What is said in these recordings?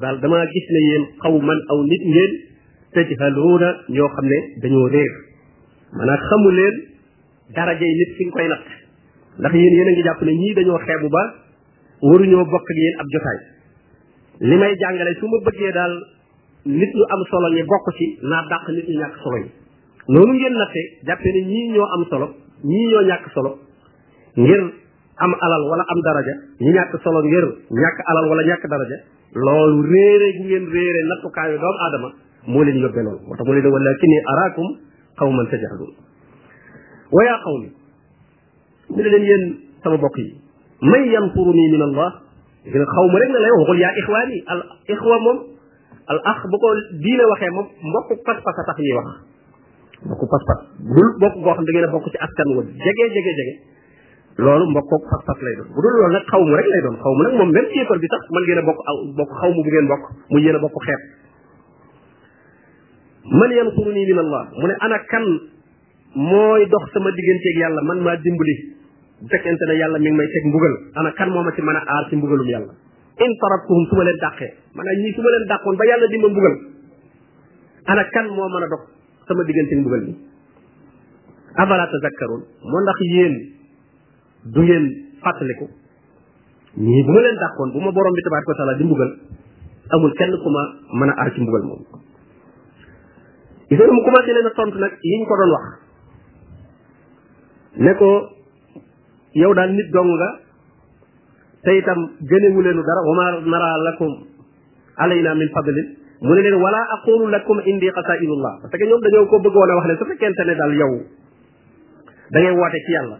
daal damaa gis ne yéen xaw man aw nit ngeen tajhaluuna ñoo xam ne dañoo réer maanaam xamu leen darajay nit fi nga koy natt ndax yéen yéen a ngi jàpp ne ñii dañoo xeebu ba waruñoo bokk ak yéen ab jotaay li may jàngale su ma bëggee daal nit ñu am solo ñi bokk ci naa dàq nit ñu ñàkk solo ñi noonu ngeen natte jàppee ne ñii ñoo am solo ñii ñoo ñàkk solo ngir am alal wala am daraja ñu ñàkk solo ngir ñàkk alal wala ñàkk daraja loolu réere gu ngeen réere nattukaayu doomu aadama moo leen yóbbee loolu moo tax mu leen wala ki ni araakum qawman tajhalun wa yaa qawmi mu ne leen yéen sama bokk yi man yansuruni min allah dina xaw ma rek na lay waxul yaa ixwaan yi al ixwa moom al ax bu ko diine waxee moom mbokku pas-pas a tax ñuy wax mbokku pas-pas bul bokk goo xam da ngeen a bokk ci askan wa jege jege jege loolu mbokkoog pas-pas lay doon bu dul loolu nag xaw mu rek lay doon xaw mu nag moom même yéefar bi sax man ngeen a bokk aw bokk xaw mu bu ngeen bokk mu yéen a bokk xeet man yansuruni min allah mu ne ana kan mooy dox sama digganteeg yàlla man maa dimbali bu fekkente ne yàlla mi ngi may teg mbugal ana kan moo ma ci mën a aar ci mbugalum yàlla in tarattuhum su ma leen dàqee maanaam ñii su ma leen dàqoon ba yàlla di ma mbugal ana kan moo mën a dox sama diggante mbugal bi afala tazakkaroon moo ndax yéen du ngeen fàttaliku ñii bu ma leen dàqoon bu ma borom bi tabaaraka wa taala di mbugal amul kenn ku ma mën a aar ci mbugal moom gis nga mu commencé leen a tontu nag yi ñu ko doon wax ne ko yow daal nit dong nga te itam gënewu leenu dara wama nara lakum alayna min fadlin mu ne leen wala aqulu lakum indi xasainullah parce que ñoom dañoo ko bëggoon a wax ne su fekkente ne daal yow da ngay woote ci yàlla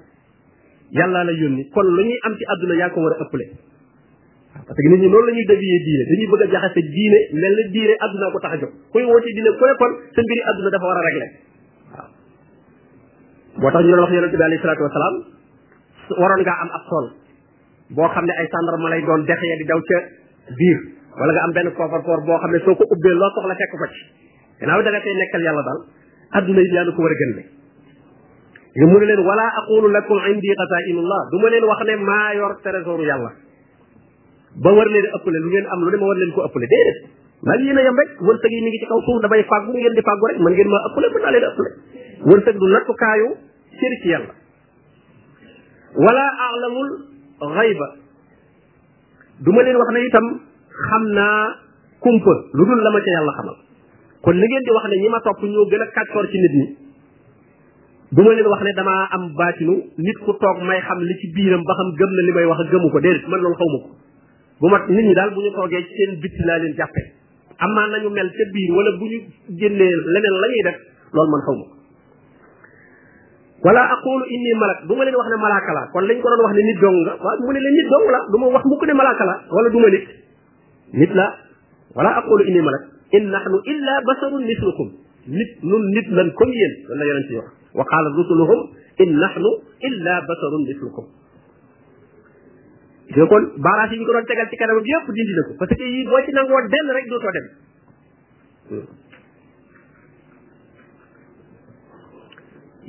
yàlla la yónni kon lu ñuy am ci àdduna yaa ko war a ëppale parce que nit ñi noonu la ñuy dévier diine dañuy bëgg a jaxase diine mel na diine àdduna ko tax a jóg kuy woote diine ku ne kon sa mbiri àdduna dafa war a régler waaw moo tax ñu doon wax yonente bi alayhi salaatu wasalaam waroon ngaa am ab tool boo xam ne ay sàndarma lay doon dex ya di daw ca biir wala nga am benn koofar-koor boo xam ne soo ko ubbee loo soxla fekk ko ci gannaaw da nga fay nekkal yàlla daal adduna yi yaa ko war a gën ne nga mu ne leen wala aqulu lakum indi xasainullah du ma leen wax ne maa yor trésoru yàlla ba war leen ëppale lu ngeen am lu ne ma war leen ko ëppale déedéet maa ngi yéen a yem rek wërsëg yi mi ngi ci kaw suuf damay fàggu ngeen di fàggu rek man ngeen maa ëppale mën naa leen ëppale wërsëg du nattukaayu cëri ci yàlla wala alamul xayba du ma leen wax ne itam xam naa kumpa lu dul la ma ca yàlla xamal kon li ngeen di wax ne ñi ma topp ñoo gën a kàccoor ci nit ñi du ma leen wax ne damaa am baatinu nit ku toog may xam li ci biiram ba xam gëm na li may wax a gëmu ko déedéet man loolu xaw ma ko bu ma nit ñi daal bu ñu toogee ci seen bitti laa leen jàppe am naa nañu mel ca biir wala bu ñu génnee leneen la ñuy def loolu man xaw ma wala aqulu inni malak du ma leen wax ne malaaka la kon lañ ko doon wax ne nit dong nga waaw mu ne leen nit dong la du ma wax mukk ne malaaka la wala du ma nit nit la wala aqulu inni malak in nahnu illa basarun mislukum nit nun nit lan comme yéen loolu la yonent yi wax wa qaala rusuluhum in nahnu illa basarun mislukum gis nga kon baaraas yi ñu ko doon tegal ci kanamam yëpp dindi na ko parce que yii boo ci nangoo denn rek dootoo dem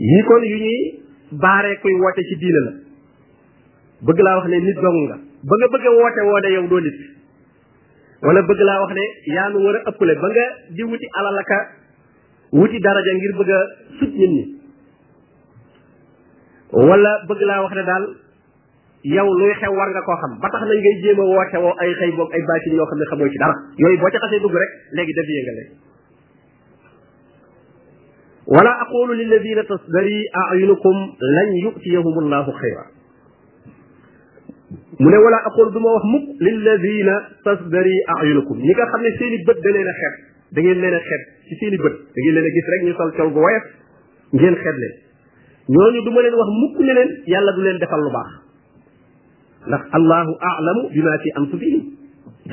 yii kon yu ñuy baaree koy woote ci diina la bëgg laa wax ne nit dong nga ba nga bëgg a woote woo ne yow doo nit wala bëgg laa wax ne yaa nu war a ëppale ba nga di wuti alal aka wuti daraja ngir bëgg a sut nit ñi wala bëgg laa wax ne daal yow luy xew war nga koo xam ba tax nañ ngay jéem a woote woo ay xëy boog ay baatin yoo xam ne xamoo ci dara yooyu boo ca xasee dugg rek léegi def yëngal leen wala aqulu lilladina tasdari ayunukum lan yutiyahum allahu xayra mu ne wala aqulu du ma wax mukk lilladina tasdari ayunukum ñi nga xam ne seen i bët da leen a xeeb da ngeen leen a xeeb ci seen i bët da ngeen leen a gis rek ñu sol col gu woyof ngeen xeeb leen ñooñu du ma leen wax mukk ne leen yàlla du leen defal lu baax ndax allahu aalamu bi ma fi anfusihim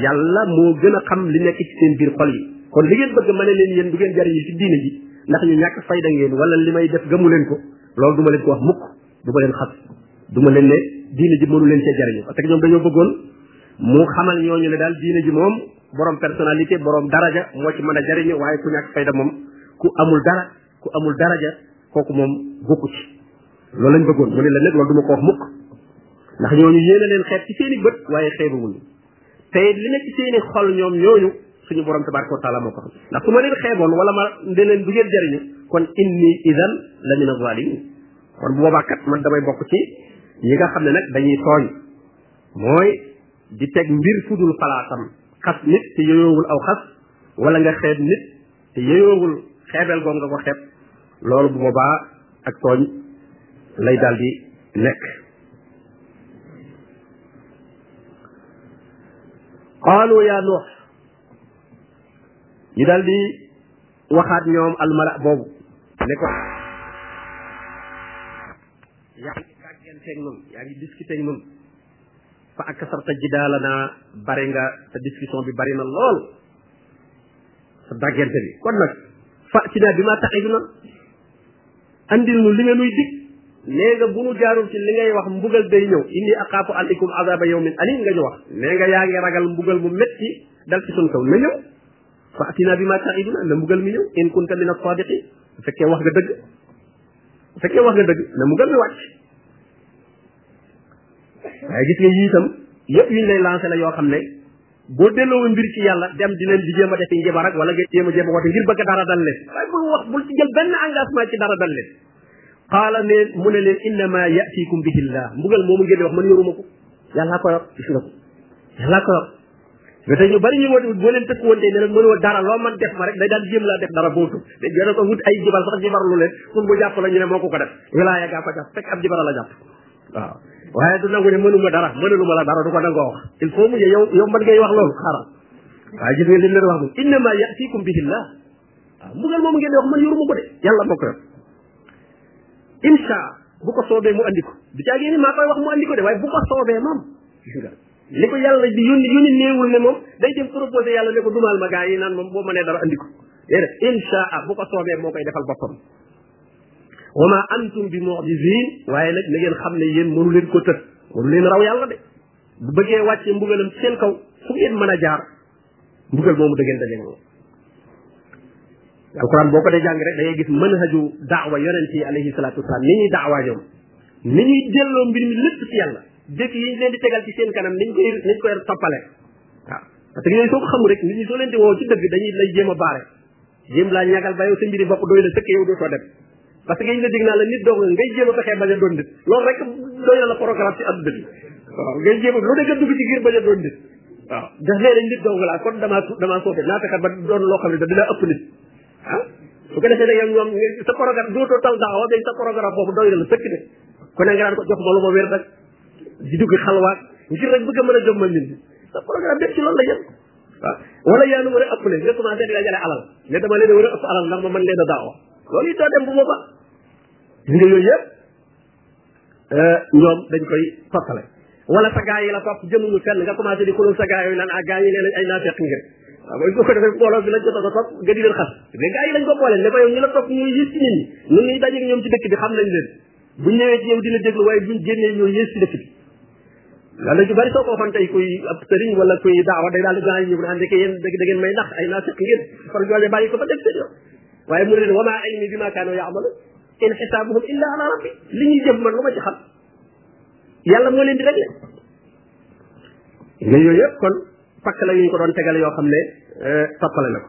yàlla moo gën a xam li nekk ci seen biir xol yi kon li ngeen bëgg ma ne leen yéen du ngeen jariñu ci diine ji ndax ñu ñàkk fayda ngeen wala li may def gëmu leen ko loolu du ma leen ko wax mukk du ma leen xas du ma leen ne diine ji mënu leen cee jariñu parce que ñoom dañoo bëggoon mu xamal ñooñu ne daal diine ji moom borom personnalité borom daraja moo ci mën a jariñu waaye ku ñàkk fayda moom ku amul dara ku amul daraja kooku moom bokku ci loolu lañ bëggoon mu ne la nag loolu du ma ko wax mukk ndax ñooñu yéene leen xeet ci seeni bët waaye xeebuwuñu te li nekk ci seeni xol ñoom ñooñu suñu borom tabaraka wa taala moo ko xam ndax su ma leen xeeboon wala ma ne leen du ngeen jariñu kon inni idan la min azalimin kon bu boobaa kat man damay bokk ci ñi nga xam ne nag dañuy tooñ mooy di teg mbir fudul xalaatam xas nit te yoyoowul aw xas wala nga xeeb nit te yeyoowul xeebeel goog nga ko xeeb loolu bu boobaa ak tooñ lay daal di nekk qaalu yaa nuux ñu daal di waxaat ñoom almala boobu ne ko yaa ngi tàgganteeg nun yaa ngi discuter ak nun fa ak sarta jidaala naa bari nga sa discussion bi bari na lool sa daggante bi kon nag fa ci naa bi ma taxi na andil nu li nga nuy dig nee nga bu nu jaarul ci li ngay wax mbugal day ñëw inni aqaafu aleykum azaba yawmin alim nga ñu wax nee nga yaa ngi ragal mbugal mu metti dal ci sun kaw na ñëw fa atina bi ma taiduna na mbugal mi ñëw in kunta min as-sadiqi bu fekkee wax nga dëgg bu fekkee wax nga dëgg na mbugal mi wàcc waaye gis nga yii itam yëpp yuñ lay lancé la yoo xam ne boo delloo mbir ci yàlla dem di leen di jéem a def yi njabar ak wala nga jéem a jéem a woote ngir bëgg dara dal leen waaye bul wax bul ci jël benn engagement ci dara dal leen qaala ne mu ne leen innama yatikum bihillah mbugal moomu ngeen di wax man yoruma ko yàllaa ko yor gis nga ko yàllaa ko yor nga tey ñu bari ñu woote boo leen tëkk woon tey ne leen mënoo dara loo man def ma rek day daal jéem laa def dara bootu da jëra ko wut ay jibar sax jibar lu leen pour bu jàpp la ñu ne moo ko ko def wilaaya gaa ko jàpp fekk ab jibara la jàpp waaw waaye du nangu ne mënuma dara mënuluma la dara du ko nangoo wax il faut mu yow yow mën ngay wax loolu xaaral waaye gis nga lim leen wax moom innama yatikum bihillah waaw mbugal moom ngeen wax man yoruma ko de yàlla moo ko yor insha bu ko soobee mu andi ko du caagee ni maa koy wax mu andi ko de waaye bu ko soobee moom gis nga li ko yàlla di yónni yónni néewul ne moom day dem proposé yàlla ne ko dumaal ma gaa yi naan moom boo mënee dara andi ko déedéet inshaa bu ko soobee moo koy defal boppam wa ma antum bi mu'jizin waaye nag na ngeen xam ne yéen mënu leen ko tëj mënu leen raw yàlla de bu bëggee wàccee mbugalam seen kaw fu ngeen mën a jaar mbugal moomu da ngeen dajeeg moom alquran boo ko dee jàng rek da ngay gis manhaju daawa yonent yi alayhi salaatu wasalaam ni ñuy daawaa ñoom ni ñuy delloo mbir mi lépp ci yàlla dëkk yi ñu leen di tegal ci seen kanam niñ koy niñ koy toppale waaw parce que yooyu soo ko xamul rek nit ñi soo leen di woo ci dëgg dañuy lay jéem a baare jéem laa ñagal ba yow sa mbiri bopp doy la sëkk yow dootoo dem parce que ñu la dig naa la nit doog nga ngay jéem a fexee bañ a doon nit loolu rek doy na la programme ci àdduna bi waaw ngay jéem a lu nekk dugg ci ngir bañ a doon nit waaw daf nee nañ nit doog laa kon damaa damaa soote naa fexe ba doon loo xam ne da dina ëpp nit ah su ko defee nag yow ñoom sa programme dootoo tal daawa day sa programme boobu doy na la sëkk de ku ne nga daan ko jox ma lu ma wér nag di dugg xalwaat ngir rek bëgg a mën a jëmmal nit ñi sa programme bépp ci loolu la yem waaw wala yaa nu war a ëppale nga commencé di dajale alal ne dama leen a war a ëpp alal ndax ma mën leen a daawa loolu it doo dem bu booba gis nga yooyu yëpp euh, ñoom dañ koy toppale wala sa gaa yi la topp jëmuñu fenn nga commencé di xulul sa gaa yooyu naan ah gaa yi nee nañ ay naafeq ngeen waaw mooy bu ko defee mbooloo bi lañ ko doon topp nga di leen xas mais gaa yi lañ ko boole ne ko yow ñu la topp ñuy yis ci nit ñi ñun ñuy dajeeg ñoom ci dëkk bi xam nañ leen bu ñëwee ci yow dina déglu waaye buñ génnee ñoo yées ci dëkk bi wala ju bari soo ko waxoon tey kuy ab sëriñ wala kuy daawa day daal di gaañ ñu naan ndeke yéen da ngeen may nax ay naa fekk ngeen far jooje bàyyi ko ba def seen yoon waaye mu ne leen wama ilmi bi ma kaano yaamalu in xisaabuhum illa ala rabbi li ñuy jëf man lu ma ci xam yàlla moo leen di réglé nga yooyu yëpp kon pakk la ñu ko doon tegale yoo xam ne toppale na ko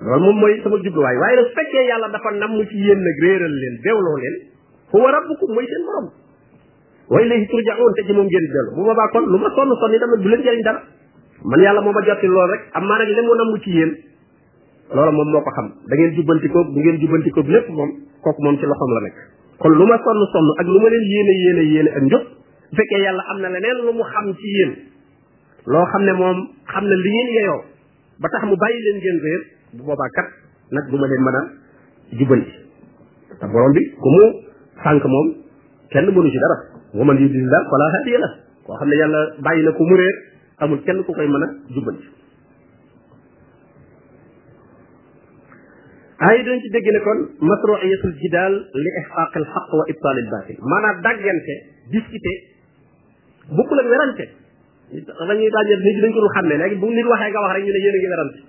loolu moom mooy sama jubluwaay waaye nag fekkee yàlla dafa namm ci yéen nag réeral leen bewloo leen huwa rabbukum mooy seen borom wa ilayhi turja'un te ci moom ngeen dellu bu boobaa kon lu ma sonn sonn itam nag du leen jëriñ dara man yàlla moo ma jotti loolu rek am maa nag li mu namm ci yéen loolu moom moo ko xam da ngeen jubbanti ko bu ngeen jubbanti ko lépp moom kooku moom ci loxoom la nekk kon lu ma sonn sonn ak lu ma leen yéene yéene yéene ak njub bu fekkee yàlla am na leneen lu mu xam ci yéen loo xam ne moom xam na li ngeen yeyoo ba tax mu bàyyi leen ngeen réer bu boobaa kat nag du ma leen mën a jubbanti te borom bi ku mu sànq moom kenn mënu ci dara wa man yudlillah fala hadiya la koo xam ne yàlla bàyyi na ko mu réer amul kenn ku koy mën a jubbanti ay dañ ci dégg ne kon masru'iyatul jidaal li ihqaq al haqq wa ibtal al batil maanaam dàggante discuter bokkul ak werante la ñuy daajeel nit ñi dañ ko dul xàmmee léegi bu nit waxee nga wax rek ñu ne yéen a ngi werante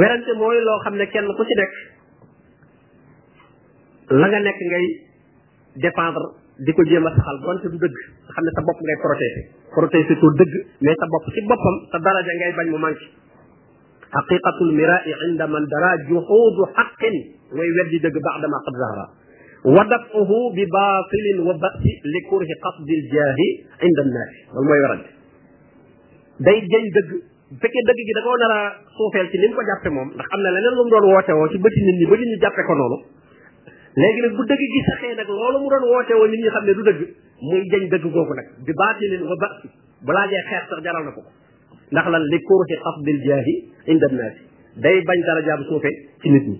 werante mooy loo xam ne kenn ku ci nekk la nga nekk ngay défendre di ko jéem a saxal donte du dëgg nga xam ne sa bopp ngay protéger protéger ko dëgg mais sa bopp ci boppam sa daraja ngay bañ mu manqué xaqiqatul mirai inda man dara juxuudu xaqin way weddi dëgg baadama qad zahara wa dafuhu bi baatilin wa basi li kurhi qasdil jaahi inda annaasi loolu mooy werante day jëñ dëgg bu fekkee dëgg gi da koo nar a suufeel ci ni mu ko jàppe moom ndax am na leneen lu mu doon woote woo ci bëti nit ñi ba nit ñi jàppe ko noonu léegi nag bu dëgg gi saxee nag loolu mu doon woote woo nit ñi xam ne du dëgg muy jañ dëgg googu nag bi baatilin wa basi bu laajee xeex sax jaral na ko ko ndax lan li kursi xafdil jaahi inda naasi day bañ darajaam suufe ci nit ñi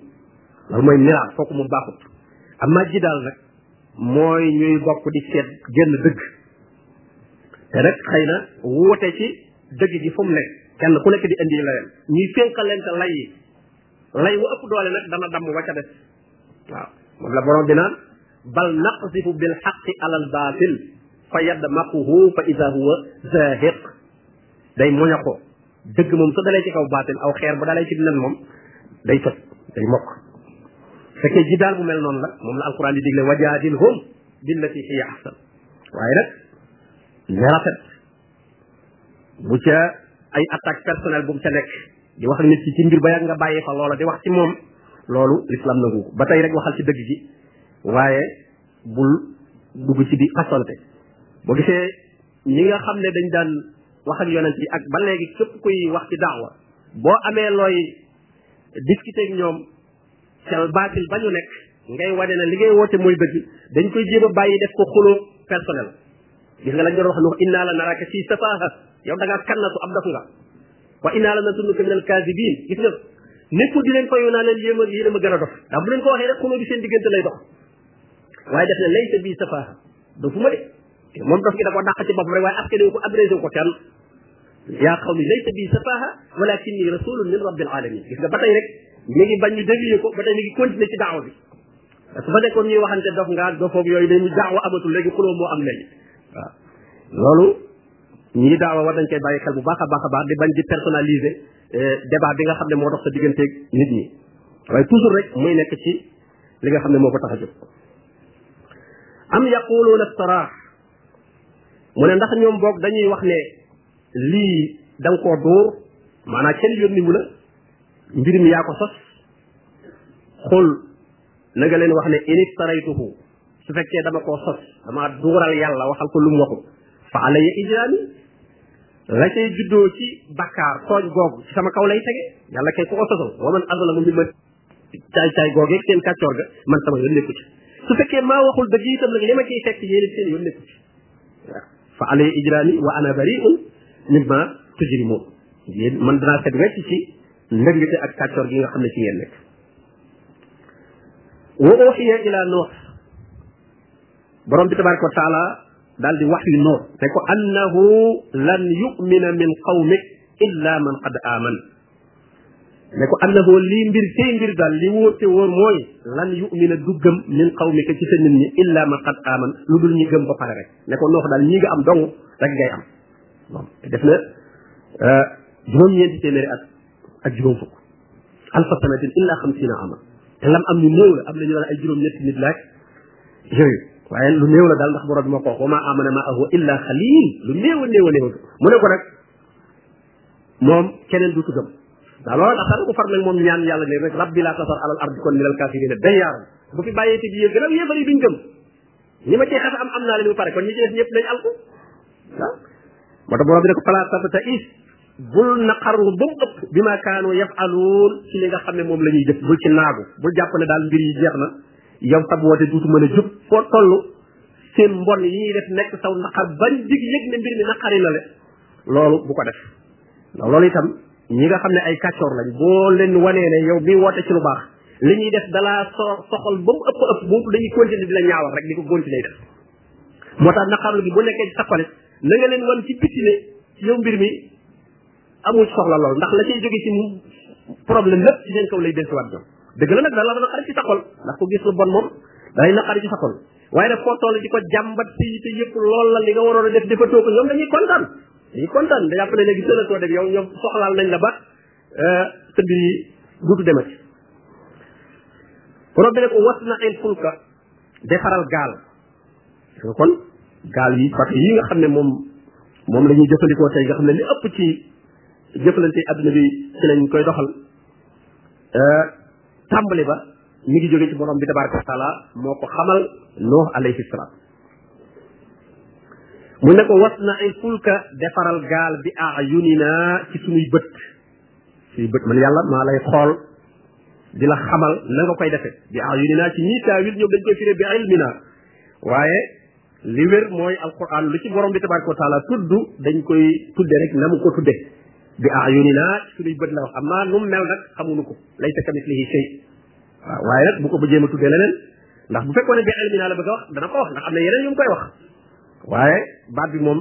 loolu mooy miraas kooku mu baaxut amma ji daal nag mooy ñuy bokk di seet génn dëgg te rek xëy na wuute ci dëgg gi fu mu nekk kenn ku nekk di indi la yem ñuy fénqalente lay yi lay wa ëpp doole nag dana damm wa ca des waaw moom la borom bi naan bal naqsifu bil xaqi alal baatil fa yadmaquhu fa ida huwa zahiq day moña ko dëgg moom su dalee ci kaw baatil aw xeer bu dalee ci nen moom day toj day mokk fekkee ji daal bu mel noonu la moom la alquran di digle wajaadilhum billati hiya ahsan waaye nag ne rafet bu ca ay attaque personnelle bu mu ca nekk di wax nit ci ci mbir ba yàgg nga bàyyi fa loola di wax ci moom loolu l'islam nangu ko ba tey rek waxal ci dëgg gi waaye bul dugg ci di xasante boo gisee ñi nga xam ne dañ daan wax ak yonent yi ak ba léegi képp kuy wax ci daawa boo amee looy discuter ak ñoom sel baatil ba ñu nekk ngay wane na li ngay woote mooy dëgg dañ koy jéem a bàyyi def ko xuloo personnel gis nga lañ doon wax ne ko innaa la naraka fii safaaha yow da ngaa kannatu ab daf nga wa innaa la nasunnuka min al kaasibiin gis nga nekkul di leen fayu naa leen yéem a yéen a ma gën a dof ndax bu leen ko waxee rek xuloo bi seen diggante lay dox waaye def ne lay sa bii safaaha dafu ma de moom dof gi da ko dàq ci boppam rek waaye askan wi ko adressé ko kenn yaa xaw mi lay sa bii safaaha walakin ni rasulun min rabbil alamin gis nga ba tey rek mi ngi bañ ñu dévier ko ba tey mi ngi continuer ci daawa bi su fa nekkoon ñuy waxante dof nga dofoog yooyu dañu daawa amatul léegi xuloo moo am léegi waaw loolu ñii daawa war nañ koy bàyyi xel bu baax a baax a baax di bañ di personnaliser débat bi nga xam ne moo dox sa digganteeg nit ñi waaye toujours rek muy nekk ci li nga xam ne moo ko tax a jóg am yaquluuna iftaraax mu ne ndax ñoom boog dañuy wax ne lii da nga koo dóor maanaam kenn yónniwu la mbir mi yaa ko sos xul na nga leen wax ne in iftaraytuhu su fekkee dama koo sos dama duural yàlla waxal ko lu mu waxul fa alayya ijraami la cay juddoo ci bakkaar tooñ googu ci sama kaw lay tege yàlla kay ku ko sosal wa man azlamu mimman caay caay googee seen kàccoor ga man sama yoon nekku ci su fekkee maa waxul dëgg itam nag li ma ciy fekk yéen seen yoon nekku ci waaw fa alay ijraami wa ana bariun mimma tujrimun yéen man danaa set wecc ci ndëngte ak kàccoor gi nga xam ne ci ngeen nekk wa uxiya ila nuux borom bi tabaraka wa taala daal di wax yu nuux ne ko annahu lan yumina min qawmik illa man qad aman ne ko annahu lii mbir tey mbir daal li wóor te wóor mooy lan yumina du gëm min qawmika ci sa nit ñi illa man qad aman lu dul ñi gëm ba pare rek ne ko noox daal ñi nga am dong rek ngay am moom def na euh, juróom-ñeenti téeméeri at ak juróom fukk alfa sanatin illa xamsina ama te lam am ñu néew la am nañu wala ay juróom-ñetti nit laaj yooyu waaye lu néew la daal ndax borom bi moo ko wax wa ma amana ma ahu illa xalil lu néew a néew a néew mu ne ko nag moom keneen du tuddam waaw loolu tax dara ko far nag moom ñaan yàlla ne rek rabbi laa tasar alal ardi kon minal kaafiriina dayyaaran bu fi bàyyee te jiyee gën a yéefar yi duñ gëm ñi ma cee xas am am naa leen ba pare kon ñi ci des ñëpp nañ alku waaw moo tax borom bi ne ko falaa tabta is bul naqarlu ba mu ëpp bi ma kaanu yafaluun ci li nga xam ne moom la ñuy jëf bul ci naagu bul jàpp ne daal mbir yi jeex na yow sab woote duutu mën a jub foo toll seen mbon yi ñuy def nekk saw naqar bañ dig yëg ne mbir mi naqari na le loolu bu ko def ndax loolu itam ñi nga xam ne ay kàccoor lañ boo leen wanee ne yow bi woote ci lu baax li ñuy def dalaa so soxal ba mu ëpp ëpp boobu dañuy continuer di la ñaawal rek di ko continuer def moo tax naqarlu gi bu nekkee ci sa xol na nga leen wan ci biti ne yow mbir mi amul soxla lool ndax la cay jóge ci problème lépp ci seen kaw lay dellusiwaat ñoom dëgg la nag dala naqari ci sa xol ndax ku gis lu bon moom day naqari ci sa xol waaye nag foo toll di ko jàmbat si te yëpp lool la li nga waroon a def defatoo ko ñoom dañuy kontaan dañuy kontaan da jàpp ne léegi sëlatoo dem yow ñoom soxlaal nañ la ba euh, sa mbir yi duutu demati borom bi ne ko was na in fulka defaral gaal nga kon gaal yi parce que yi nga xam ne moom moom la ñuy jëfandikoo tey nga xam ne li ëpp ci jëflante adduna bi ci lañ koy doxal euh, tàmbali ba mi ngi jóge ci borom bi tabaraka wa taala moo ko xamal nooh alayhi salaam mu ne ko was na ay fulka defaral gaal bi ayunina ci suñuy bët suñuy bët man yàlla maa lay xool di la xamal na nga koy defe bi ayunina ci ñii taawil ñoom dañ koy firee bi ilmina waaye li wér mooy alquran lu ci borom bi tabaraka wa taala tudd dañ koy tudde rek na mu ko tudde bi ayunina suñuy bët la wax amma nu mu mel nag xamuñu ko laysa kamislihi shay waaw waaye nag bu ko bëggee ma tuddee leneen ndax bu fekkoon ne bi ilmina la bëgg a wax dana ko wax ndax am na yeneen yu mu koy wax waaye baat bi moom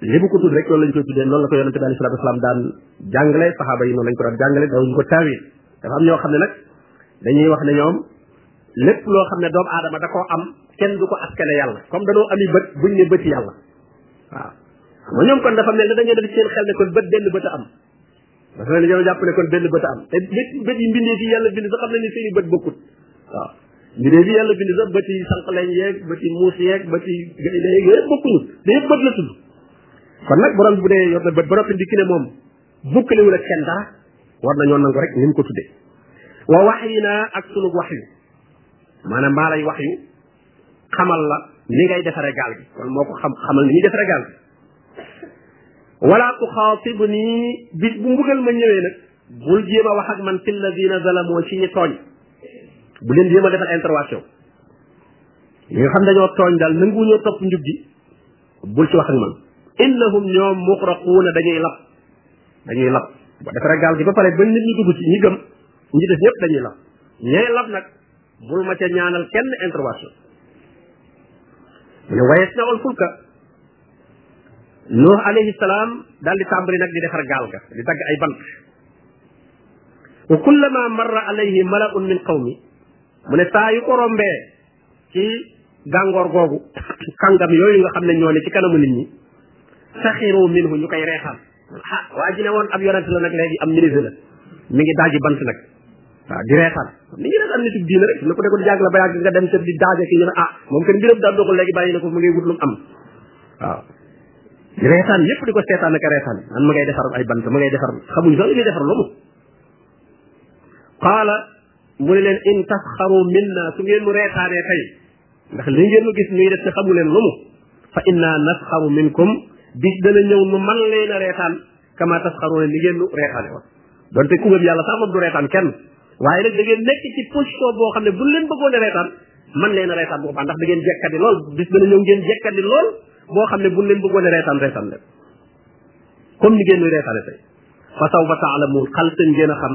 li mu ko tudd rek loolu lañ koy tuddee noonu la ko yonente bi alayhi salaatu wasalaam daan jàngale saxaaba yi noonu lañ ko daan jàngale daw ñu ko taawil dafa am ñoo xam ne nag dañuy wax ne ñoom lépp loo xam ne doomu aadama da koo am kenn du ko askane yàlla comme dañoo ami bët buñ ne bëti yàlla waaw xam nga ñoom kon dafa mel ne dañoo def seen xel ne kon bët benn bët a am dafa mel ni ñoo jàpp ne kon benn bët am te bët bët yi mbindee fi yàlla bind sax xam nañ ne seen i bët bokkut waaw mbindee fi yàlla bind sax bët yi sànq lañ yeeg bët yi muus yeeg bët yi gaynde yeeg yooyu bokkuñu da yëpp bët la tudd kon nag borom bu dee yor na bët ba noppi ndikki ne moom bukkalewul ak kenn dara war nañoo nangu rek ni mu ko tuddee wa wax yi naa ak sunu wax yu maanaam maa lay wax yu xamal la ni ngay defare gaal gi kon moo ko xam xamal ni ñuy defare gaal gi wala tuxaatib nii bi bu mbugal ma ñëwee nag bul jéem a wax ak man fi lladina zalamoo ci ñi tooñ bu leen jéem a defal intervention ñi nga xam dañoo tooñ daal nangu ñoo topp njub gi bul ci wax ak man innahum ñoom muxraquuna dañuy lab dañuy lab ba defaree gaal gi ba pare ba nit ñi dugg ci ñi gëm ñi def ñëpp dañuy lab ñee lab nag bul ma ca ñaanal kenn intervention mu ne wayees na wal fulka Nuux alayhi salaam daal di tàmbali nag di defar gaal ga di dagg ay bant wa kullama marra alayhi malaun min qawmi mu ne saa yu ko rombee ci gàngoor googu kàngam yooyu nga xam ne ñoo ne ci kanamu nit ñi saxiru minhu ñu koy reexal ah waa ji ne woon ab yonent la nag léegi am ministre la mi ngi daaji bant nag waaw di reetaan ni ngi reetaan nitu diina rek na ko de ko di jàng la ba yàgg nga dem te di daaje ki ñu ne ah moom kenn mbiram daal doxul léegi bàyyi na ko mu ngay wut lu mu am waaw di reetaan yépp di ko seetaan ak reetaan man ma ngay defar ay bant ma ngay defar xamuñ sax li muy defar loolu qaala mu ne leen in tasxaru minna su ngeen mu reetaanee tey ndax li ngeen nu gis ñuy def te xamu leen lu mu fa inna nasxaru minkum bis dana ñëw nu man leen a reetaan kama tasxaruuna ni ngeen nu reetaane woon donte ku gëm yàlla sax moom du reetaan kenn waaye nag da ngeen nekk ci position boo xam ne bu leen bëggoon a reetaan man leen a reetaan bu ko baax ndax da ngeen jekkadi lool bis dana ñëw ngeen jekkadi lool boo xam ne bu leen bëggoon a reetaan reetaan leen comme ni ngeen nuy reetaane tey fa saw fa taalamuun xal seen ngeen a xam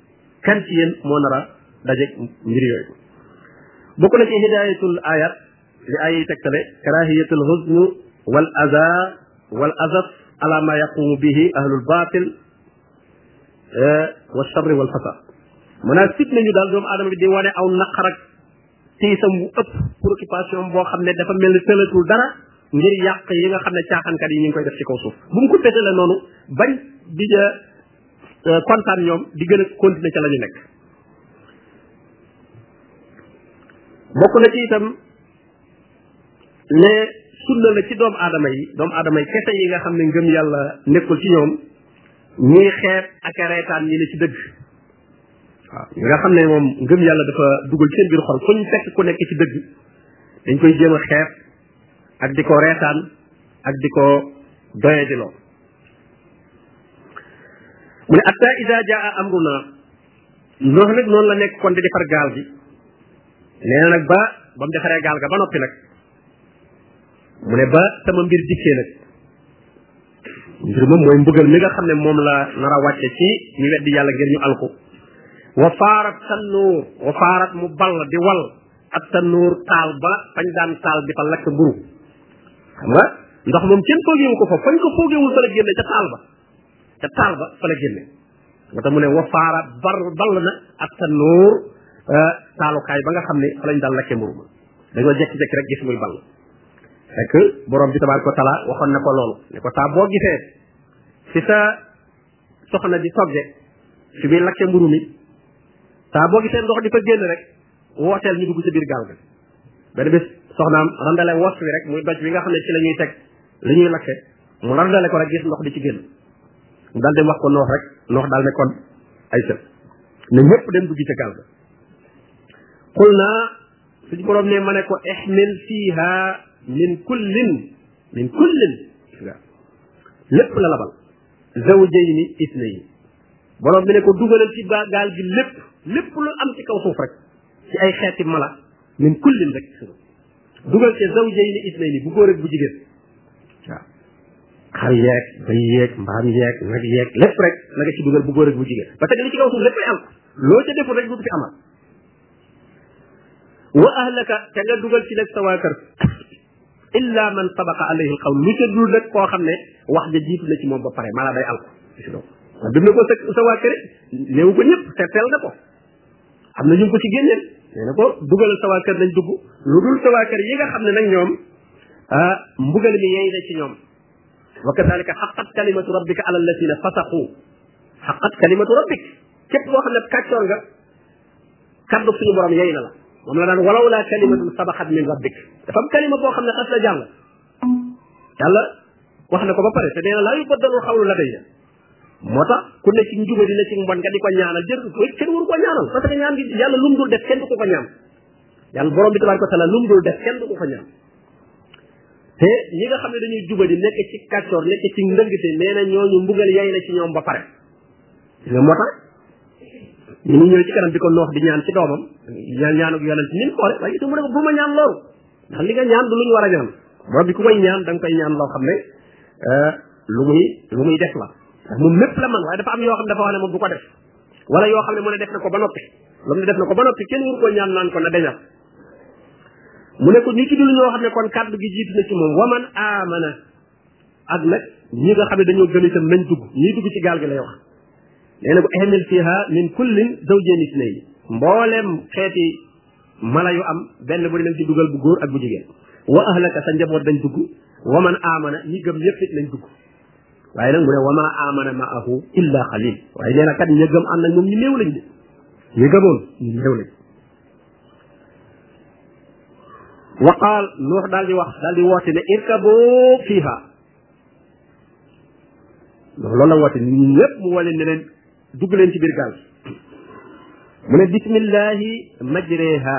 kan ci yéen moo nar a dajeeg mbir yooyu bokk na ci hidayatul ayat li ay yi tegtale karahiyatul huzn wal aza wal azaf ala ma yaqumu bihi ahlul batil eh, wa charri wal fasad maanaam sit nañu daal doomu aadama bi di wane aw naqar ak tiisam bu ëpp préoccupation boo xam ne dafa mel ni tëlatul dara ngir yàq yi nga xam ne caaxaankat yi ñu ngi koy def ci kaw suuf bu mu ko féetale noonu bañ di euh, kontaan ñoom di gën a continuer ca la ñu nekk bokk na ci itam ne sunna la ci doomu aadama yi doomu aadama yi kese yi nga xam ne ngëm yàlla nekkul ci ñoom ñuy xeeb ak reetaan ñi ne ci dëgg waaw ñi nga xam ne moom ngëm yàlla dafa dugal seen biir xol fu ñu fekk ku nekk ci dëgg dañ koy jéem a xeeb ak di ko reetaan ak di ko doyadiloo mu ne atta ida jaa amruna noox nag noonu la nekk kon di defar gaal gi nee na nag ba ba mu defaree gaal ga ba noppi nag mu ne ba sama mbir dikkee nag mbir moom mooy mbugal mi nga xam ne moom la nar a wàcce ci ñu weddi yàlla ngir ñu alku wa faarat tannuur wa faarat mu ball di wal ak sa nuur taal ba fañ daan taal di fa lakk mburu xam nga ndox moom kenn foogeewu ko fa fañ ko foogeewul fa la génne ca taal ba ca taal ba fa la génne moo tax mu ne wafaara bar ball na ak sa nuur euh, taalukaay ba nga xam ne fa lañ daan lakke mburu ma dañoo jekki-jekki rek gis muy ball fekk borom bi tabaaraka wa taala waxoon na ko loolu ne ko saa boo gisee ci sa soxna di togge fi muy lakke mburu mi saa boo gisee ndox di fa génn rek wooteel ñu dugg ci biir gaal ga benn bis soxnaam randale wos wi rek muy doj wi nga xam ne ci la ñuy teg li ñuy lakke mu randale ko rek gis ndox di ci génn mu daal dem wax ko noox rek noox daal ne kon ay sët ne ñëpp dem dugg ca gaal ga xul naa suñu borom ne ma ne ko ihmil fiha min kullin min kullin lépp la labal zawjayni isnayn borom bi ne ko dugalal ci gaal gi lépp lépp lu am ci kaw suuf rek ci ay xeeti mala min kullin rek sunu dugal ci zawjayni isnayni bu góor ak bu jigéen waaw xar yeeg bay yeeg mbaam yeeg nag yeeg lépp rek na nga ci dugal bu góor ak bu jigéen parce que li ci kaw suuf lépp ay am loo ca deful rek du fi amal wa ahlaka te nga dugal ci nag sa waa kër illa man sabaqa alayhi alqawl lu ca dul nag koo xam ne wax ja jiitu na ci moom ba pare maanaam day alko gis nga waaw dund ko sa sa waa kër néew ko ñëpp seetal na ko am na ñu ko ci génneel nee na ko dugalal sa waa kër nañ dugg lu dul sa waa kër yi nga xam ne nag ñoom ah mbugal mi yey na ci ñoom wa kadalika xaqat kalimatu rabbika ala alladina fasaqu xaqat kalimatu rabbik képp koo xam ne kàccoor nga kaddu suñu borom yey na la moom la daan walaw laa kalimatun sabaxat min rabbik dafa am kalima boo xam ne xas la jàll yàlla wax na ko ba pare te nee na laa yubaddalu xawlu ladayya moo tax ku ne ci njuba dina ci mbon nga di ko ñaanal jër ko kenn waru ko ñaanal parce que ñaan gi yàlla lu mu dul def kenn du ko ko ñaan yàlla borom bi tabaraka taala lu mu dul def kenn du ko ko ñaan te ñi nga xam ne dañuy juba di nekk ci kàccoor nekk ci ndëngte nee na ñooñu mbugal yay na ci ñoom ba pare nga moo tax ñu ngi ñëw ci kanam di ko noox di ñaan ci doomam ñaan ñaanu yonent ni mu xoole waaye itam mu ne ko bu ma ñaan loolu ndax li nga ñaan du lu ñu war a ñaan borom bi ku koy ñaan da nga koy ñaan loo xam ne euh, lu muy lu muy def la ndax moom lépp la man waaye dafa am yoo xam ne dafa wax ne moom du ko def wala yoo xam ne mu ne def na ko ba noppi lu mu ne def na ko ba noppi kenn wur ko ñaan naan ko na dañal mu ne ko ñu ci dul ñoo xam ne kon kàddu gi jiitu na ci moom waman amana ak nag ñi nga xam ne dañoo gëm itam nañ dugg ñiy dugg ci gaal gi lay wax nee na bu ihmil fiha min kullin zawjayn isnayn mboolem xeeti mala yu am benn bu ne nañ ci dugal bu góor ak bu jigéen wa ahlaka sa njaboot dañ dugg wa man amana ñi gëm ñëpp it nañ dugg waaye nag mu ne wa ma amana maahu illa qalil waaye nee na kat ña gëm am na ñoom ñu néew lañ de ñi gëmoon ñu néew lañ waqaal nuux daal di wax daal di woote ne irkabu fiiha loolu la woote ñun ñëpp mu woo leen ne leen dugg leen ci biir gaal mu ne bismillahi majreha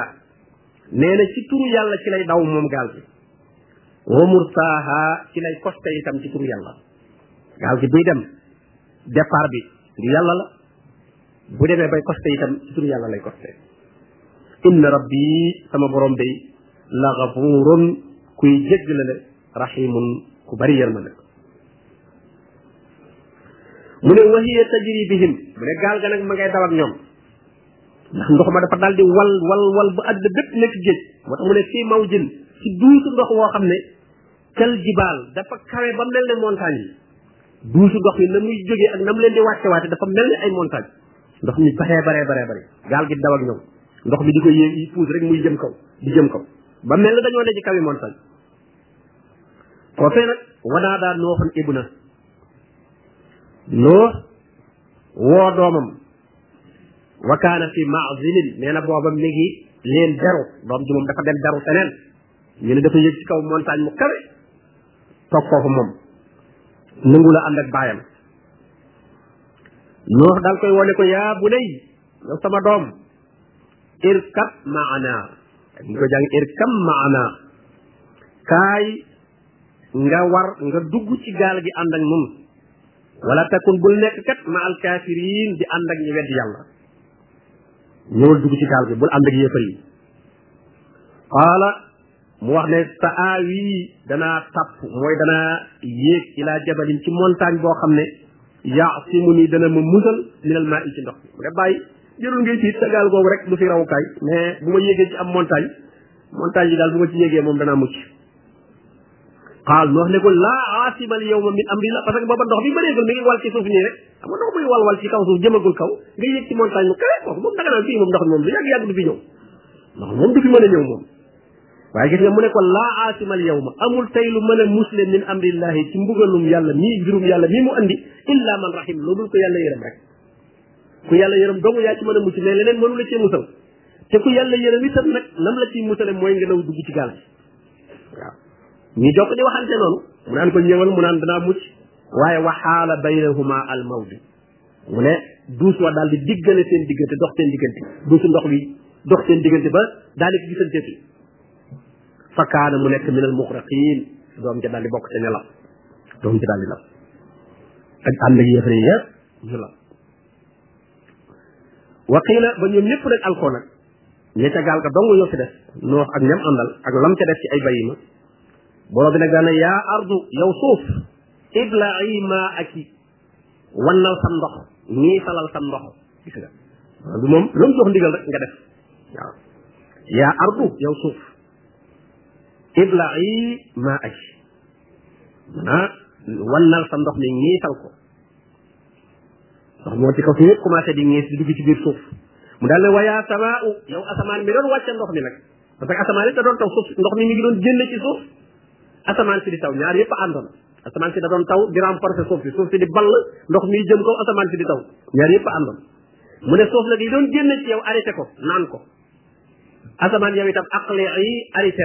nee na ci turu yàlla ci lay daw moom gaal bi wa mursaaha ci lay koste itam ci turu yàlla gaal gi buy dem départ bi ngir yàlla la bu demee bay costé itam ci turu yàlla lay costé inna rabbi sama borom day la gafurun kuy jéggale la rahimun ku bari yërmande mu ne wahiya tajri bihim mu ne gaal ga nag ma ngay daw ak ñoom ndax ndox ma dafa daal di wal wal wal ba àdd bépp nekk géej moo tax mu ne fii maw jën ci duusu ndox woo xam ne kal jibaal dafa kawe ba mel ne montagne yi duusu ndox mi na muy jógee ak na mu leen di wàcce waate dafa mel ne ay montagne ndox mi baree baree baree bare gaal gi daw ak ñoom ndox mi di ko yéeg yi puus rek muy jëm kaw di jëm kaw ba mel ne dañoo ne ci kawi montagne foofee nag wanaa daa nooxan ibu na noox woo doomam wa kaana fi maazilin nee na booba mi ngi leen beru doom ji moom dafa dem beru feneen ñu ne dafa yëg ci kaw montagne mu kawe toog foofu moom nangu la ànd ak baayam noox daal koy wone ko yaa bu nay yow sama doom irkab maana ñu ko jàng irkab maana kaay nga war nga dugg ci gaal gi ànd ak nun wala takun bul nekk kat ma al kafirin di ànd ak ñi wedd yàlla ñëwal dugg ci gaal gi bul ànd ak yéefar yi qaala mu wax ne sa aawi danaa tàpp mooy danaa yéeg ilaa jabalin ci montagne boo xam ne yaasimu nii dana ma musal minal maa i ci ndox mu ne bàyyi jërul ngay tiit sa gaal googu rek du fi rawukaay mais bu ma yéegee ci am montagne montagne yi daal bu ma ci yéegee moom danaa mucc xaal nu wax ne ko laa aasibal yawma min amrillah parce que booba ndox bi bëreegul mi ngi wal ci suuf nii rek xam nga ndox muy wal wal ci kaw suuf jëmagul kaw nga yëg ci montagne mu kawe kooku moom danga naan fii moom ndox mi moom du yàgg yàgg du fi ñëw ndox moom du fi mën a ñëw moom waaye gis nga mu ne ko laa aasimal yawma amul tey lu mën a musle min amrillahi ci mbugalum yàlla mii jurum yàlla mii mu andi illa man rahim loo dul ko yàlla yërëm rek ku yàlla yërëm dong yaa ci mën a mucc mais leneen mënu la cee musal te ku yàlla yërëm itam nag nam la ciy musale mooy nga daw dugg ci gaal bi waaw ñu jokk di waxante noonu mu naan ko ñëwal mu naan danaa mucc waaye waxaala baynahuma al mawdi mu ne duus wa daal di diggale seen diggante dox seen diggante duusu ndox wi dox seen diggante ba daal di gisante fi fa kaana mu nekk minal muxraqin doom ja daal di bokk ca ña lab doom ja daal di lab ak ànd ak yéefare ya ñu lab wa qiila ba ñoom ñëpp nag alkoo nag ña ca gaal ga dong ñoo ci def noox ak ñam àndal ak lam ca def ci ay bayima borom bi nag daana yaa ardu yow suuf ibla'i maa aki wannal sam ndox ñii salal sam ndox gis nga borom bi moom lu mu jox ndigal rek nga def waaw yaa ardu yow suuf ibla'i maa aki maanaa wannal sam ndox mi ñii sal ko ndox moo ci kaw si yëpp commencé di ñees di dugg ci biir suuf mu daal ne wayaa samaa u yow asamaan mi doon wàcce ndox mi nag parce que asamaan it da doon taw suuf ndox mi mi ngi doon génn ci suuf asamaan si di taw ñaar yëpp àndoon asamaan si da doon taw di renforcer suuf si suuf si di ball ndox mi jëm kaw asamaan si di taw ñaar yëpp àndoon mu ne suuf nag yi doon génn ci yow arrêté ko naan ko asamaan yow itam aqli yi arrêté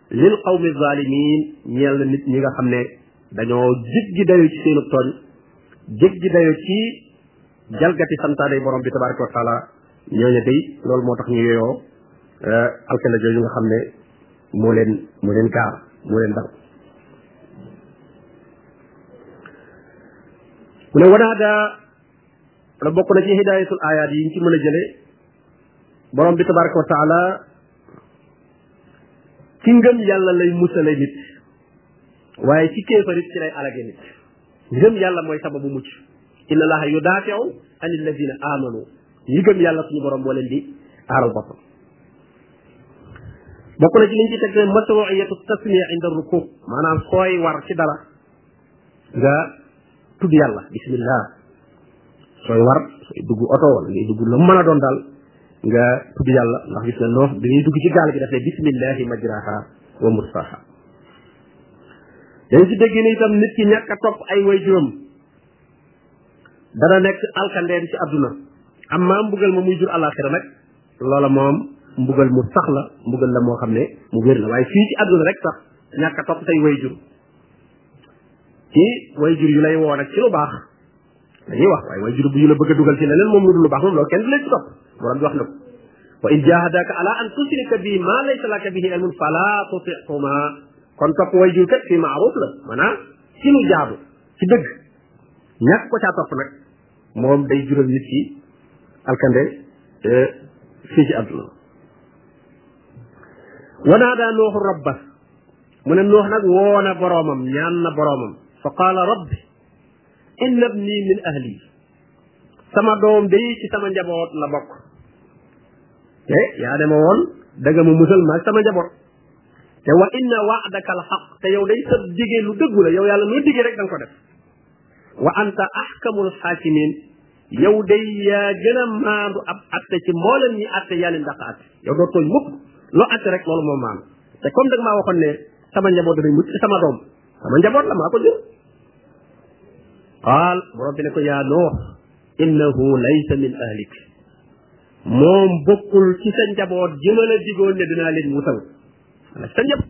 lil qawmi zalimin ñeel na nit ñi nga xam ne dañoo jéggi dayo ci seenu tooñ jéggi dayo ci jalgati santaane borom bi tabaraka wa taala ñooñu day loolu moo tax ñu yoyoo eh, alkala jooju nga xam ne moo leen moo leen gaar moo leen dal mu ne wanaada la bokk na ci hidayatul ayaat yi ñu ci mën a jële borom bi tabaraka wa taala ci ngëm yàlla lay musale nit waaye ci kéefar it ci lay alage nit ngëm yàlla mooy sababu mucc inna allaha yudaafiu an alladina amanu ñi gëm yàlla suñu borom moo leen di aaral boppam bokk na ci liñ ci teg ne mashruiyatu tasmiya inda rukub maanaam sooy war ci dara nga tudd yàlla bismillah sooy war sooy dugg oto wala ngay dugg lu mën a doon daal nga tudd yàlla ndax gis na noo bi ngay dugg ci gaal gi daf ne bismillahi majraha wa mursaha dañ ci dégg ni itam nit ki ñàkk a topp ay way juróom dana nekk alkandeem ci àdduna am maa mbugal ma muy jur àllaaxira nag loola moom mbugal mu sax la mbugal la moo xam ne mu wér la waaye fii ci àdduna rek sax ñàkk a topp say way jur ci way jur yu lay woo nag ci lu baax dañuy wax waaye way jur bu yu la bëgg a dugal ci leneen moom lu dul lu baax moom loolu kenn du leen ci topp borom bi wax na ko wa in jahadaka ala an tushrika bi ma laysa laka bihi ilmun fala tutihuma kon topp way jur kat fi maaruf la maanaam ci lu jaadu ci dëgg ñàkk ko caa topp nag moom day jural nit ki alkande eh, fii ci àdduna wa naadaa nooxu rabba mu ne noox nag woo na boroomam ñaan na boroomam fa qaala rabbi inna ibni min ahli sama doom day ci sama njaboot la bokk te eh, yaa dema woon dëgg ma musal maag sama njaboot te wa inna wa'daka al haqq te yow day sa digee lu dëggu la yow yàlla loo digee rek da ko def wa anta ahkamul hakimin yow day yaa gën a maandu ab atte ci mboolem ñi atte yaa leen dàq atte yow doo tooñ mukk loo atte rek loolu moo maandu te comme dag maa waxoon ne sama njaboot danañ mucc sama doom sama njaboot la maa ko jur qaal borom bi ne ko yaa noox innahu laysa min ahlik moom bokkul ci sa njaboot ji ma la digoon ne dinaa leen musal wala ci sa njaboot